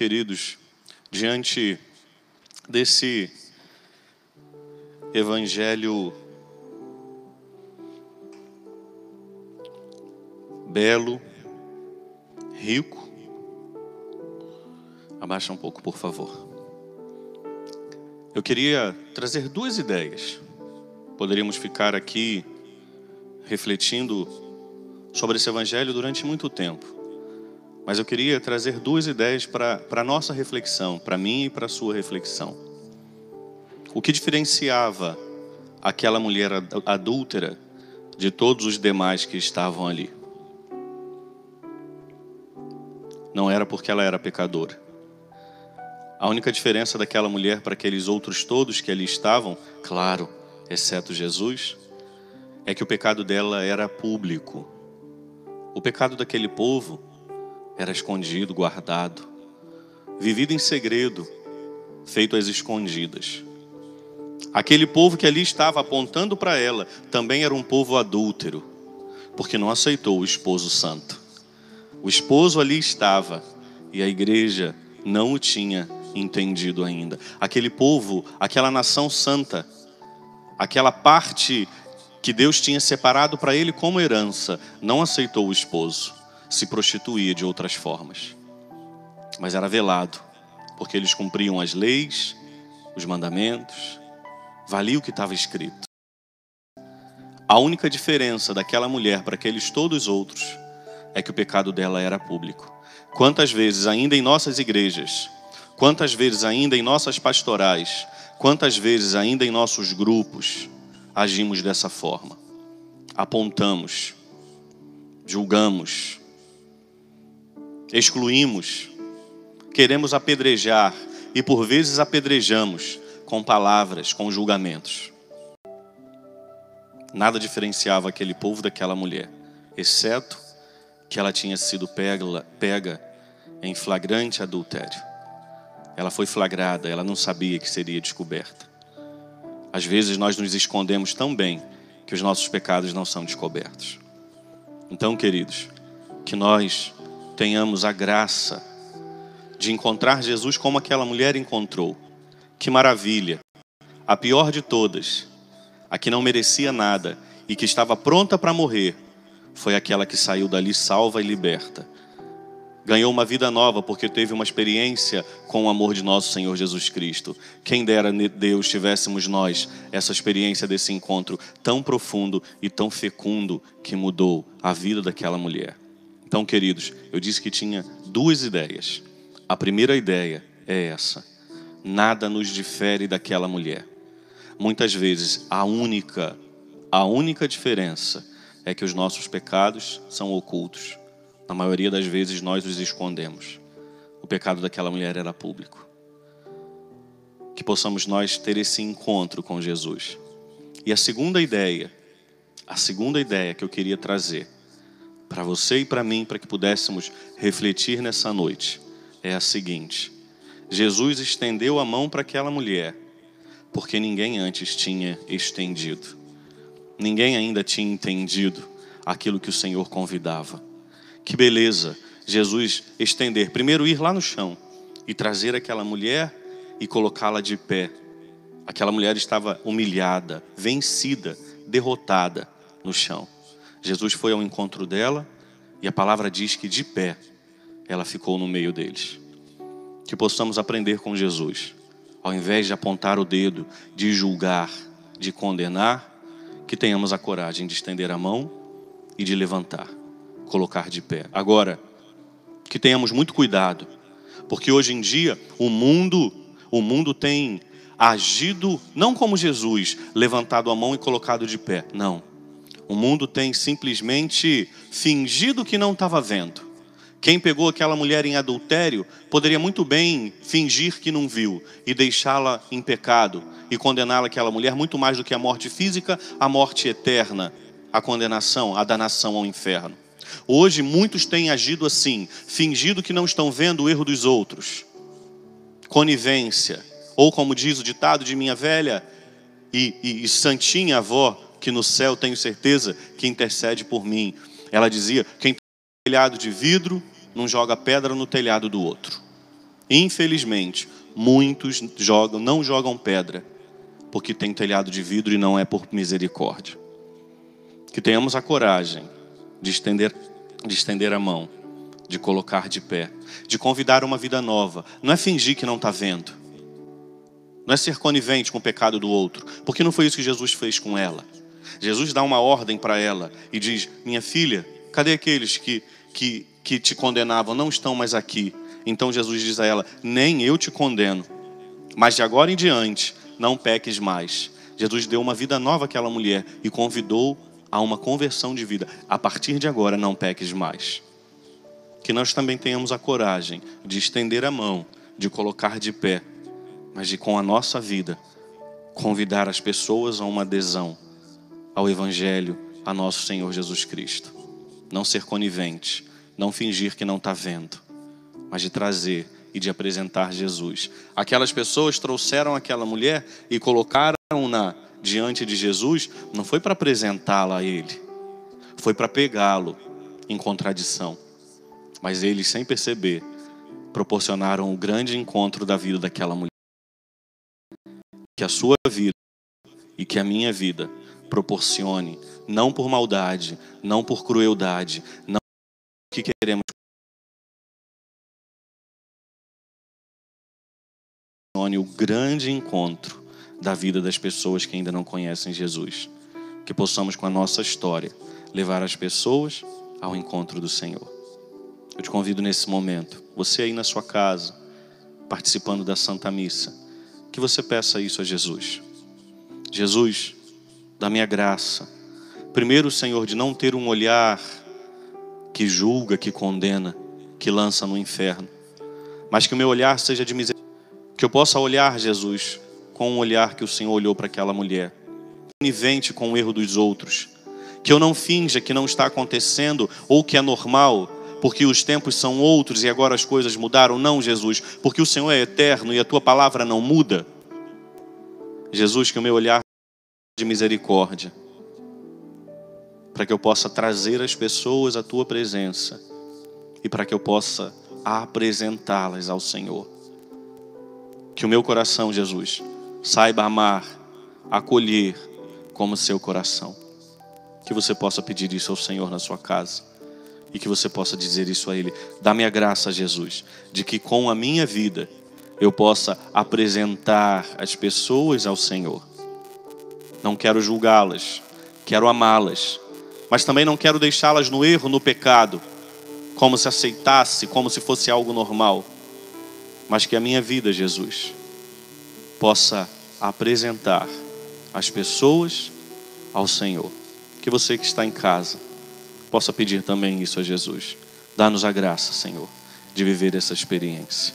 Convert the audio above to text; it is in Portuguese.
queridos, diante desse evangelho belo, rico. Abaixa um pouco, por favor. Eu queria trazer duas ideias. Poderíamos ficar aqui refletindo sobre esse evangelho durante muito tempo. Mas eu queria trazer duas ideias para a nossa reflexão, para mim e para a sua reflexão. O que diferenciava aquela mulher adúltera de todos os demais que estavam ali? Não era porque ela era pecadora. A única diferença daquela mulher para aqueles outros todos que ali estavam, claro, exceto Jesus, é que o pecado dela era público. O pecado daquele povo era escondido, guardado, vivido em segredo, feito às escondidas. Aquele povo que ali estava apontando para ela também era um povo adúltero, porque não aceitou o esposo santo. O esposo ali estava e a igreja não o tinha entendido ainda. Aquele povo, aquela nação santa, aquela parte que Deus tinha separado para ele como herança, não aceitou o esposo, se prostituía de outras formas. Mas era velado, porque eles cumpriam as leis, os mandamentos, valia o que estava escrito. A única diferença daquela mulher para aqueles todos outros é que o pecado dela era público. Quantas vezes, ainda em nossas igrejas, quantas vezes, ainda em nossas pastorais, quantas vezes, ainda em nossos grupos, agimos dessa forma. Apontamos, julgamos, excluímos, queremos apedrejar e por vezes apedrejamos com palavras, com julgamentos. Nada diferenciava aquele povo daquela mulher, exceto que ela tinha sido pega, pega em flagrante adultério. Ela foi flagrada, ela não sabia que seria descoberta. Às vezes nós nos escondemos tão bem que os nossos pecados não são descobertos. Então, queridos, que nós tenhamos a graça de encontrar Jesus como aquela mulher encontrou. Que maravilha! A pior de todas, a que não merecia nada e que estava pronta para morrer, foi aquela que saiu dali salva e liberta ganhou uma vida nova porque teve uma experiência com o amor de nosso Senhor Jesus Cristo. Quem dera Deus tivéssemos nós essa experiência desse encontro tão profundo e tão fecundo que mudou a vida daquela mulher. Então, queridos, eu disse que tinha duas ideias. A primeira ideia é essa: nada nos difere daquela mulher. Muitas vezes a única a única diferença é que os nossos pecados são ocultos na maioria das vezes nós os escondemos. O pecado daquela mulher era público. Que possamos nós ter esse encontro com Jesus. E a segunda ideia, a segunda ideia que eu queria trazer para você e para mim, para que pudéssemos refletir nessa noite, é a seguinte: Jesus estendeu a mão para aquela mulher, porque ninguém antes tinha estendido. Ninguém ainda tinha entendido aquilo que o Senhor convidava. Que beleza, Jesus estender, primeiro ir lá no chão e trazer aquela mulher e colocá-la de pé. Aquela mulher estava humilhada, vencida, derrotada no chão. Jesus foi ao encontro dela e a palavra diz que de pé ela ficou no meio deles. Que possamos aprender com Jesus, ao invés de apontar o dedo, de julgar, de condenar, que tenhamos a coragem de estender a mão e de levantar colocar de pé. Agora, que tenhamos muito cuidado, porque hoje em dia o mundo, o mundo tem agido não como Jesus, levantado a mão e colocado de pé. Não. O mundo tem simplesmente fingido que não estava vendo. Quem pegou aquela mulher em adultério poderia muito bem fingir que não viu e deixá-la em pecado e condená-la aquela mulher muito mais do que a morte física, a morte eterna, a condenação, a danação ao inferno. Hoje muitos têm agido assim, fingido que não estão vendo o erro dos outros. Conivência, ou como diz o ditado de minha velha e, e, e santinha avó, que no céu tenho certeza que intercede por mim. Ela dizia: quem tem telhado de vidro não joga pedra no telhado do outro. Infelizmente, muitos jogam, não jogam pedra porque tem telhado de vidro e não é por misericórdia. Que tenhamos a coragem de estender, de estender a mão, de colocar de pé, de convidar uma vida nova. Não é fingir que não está vendo. Não é ser conivente com o pecado do outro, porque não foi isso que Jesus fez com ela. Jesus dá uma ordem para ela e diz: Minha filha, cadê aqueles que, que, que te condenavam? Não estão mais aqui. Então Jesus diz a ela: Nem eu te condeno, mas de agora em diante não peques mais. Jesus deu uma vida nova àquela mulher e convidou a uma conversão de vida. A partir de agora, não peques mais. Que nós também tenhamos a coragem de estender a mão, de colocar de pé, mas de com a nossa vida convidar as pessoas a uma adesão ao Evangelho, a nosso Senhor Jesus Cristo. Não ser conivente, não fingir que não está vendo, mas de trazer e de apresentar Jesus. Aquelas pessoas trouxeram aquela mulher e colocaram-na diante de Jesus, não foi para apresentá-la a ele, foi para pegá-lo em contradição. Mas eles, sem perceber, proporcionaram o grande encontro da vida daquela mulher. Que a sua vida e que a minha vida proporcione, não por maldade, não por crueldade, não que queremos o grande encontro da vida das pessoas que ainda não conhecem Jesus. Que possamos, com a nossa história, levar as pessoas ao encontro do Senhor. Eu te convido nesse momento, você aí na sua casa, participando da Santa Missa, que você peça isso a Jesus. Jesus, dá minha graça. Primeiro, Senhor, de não ter um olhar que julga, que condena, que lança no inferno, mas que o meu olhar seja de misericórdia que eu possa olhar, Jesus, com o olhar que o Senhor olhou para aquela mulher, conivente com o erro dos outros. Que eu não finja que não está acontecendo ou que é normal, porque os tempos são outros e agora as coisas mudaram. Não, Jesus, porque o Senhor é eterno e a tua palavra não muda. Jesus, que o meu olhar de misericórdia, para que eu possa trazer as pessoas à tua presença e para que eu possa apresentá-las ao Senhor. Que o meu coração, Jesus, saiba amar, acolher como seu coração. Que você possa pedir isso ao Senhor na sua casa. E que você possa dizer isso a Ele. Dá-me a graça, Jesus, de que com a minha vida eu possa apresentar as pessoas ao Senhor. Não quero julgá-las, quero amá-las, mas também não quero deixá-las no erro, no pecado, como se aceitasse, como se fosse algo normal mas que a minha vida, Jesus, possa apresentar as pessoas ao Senhor. Que você que está em casa possa pedir também isso a Jesus. Dá-nos a graça, Senhor, de viver essa experiência.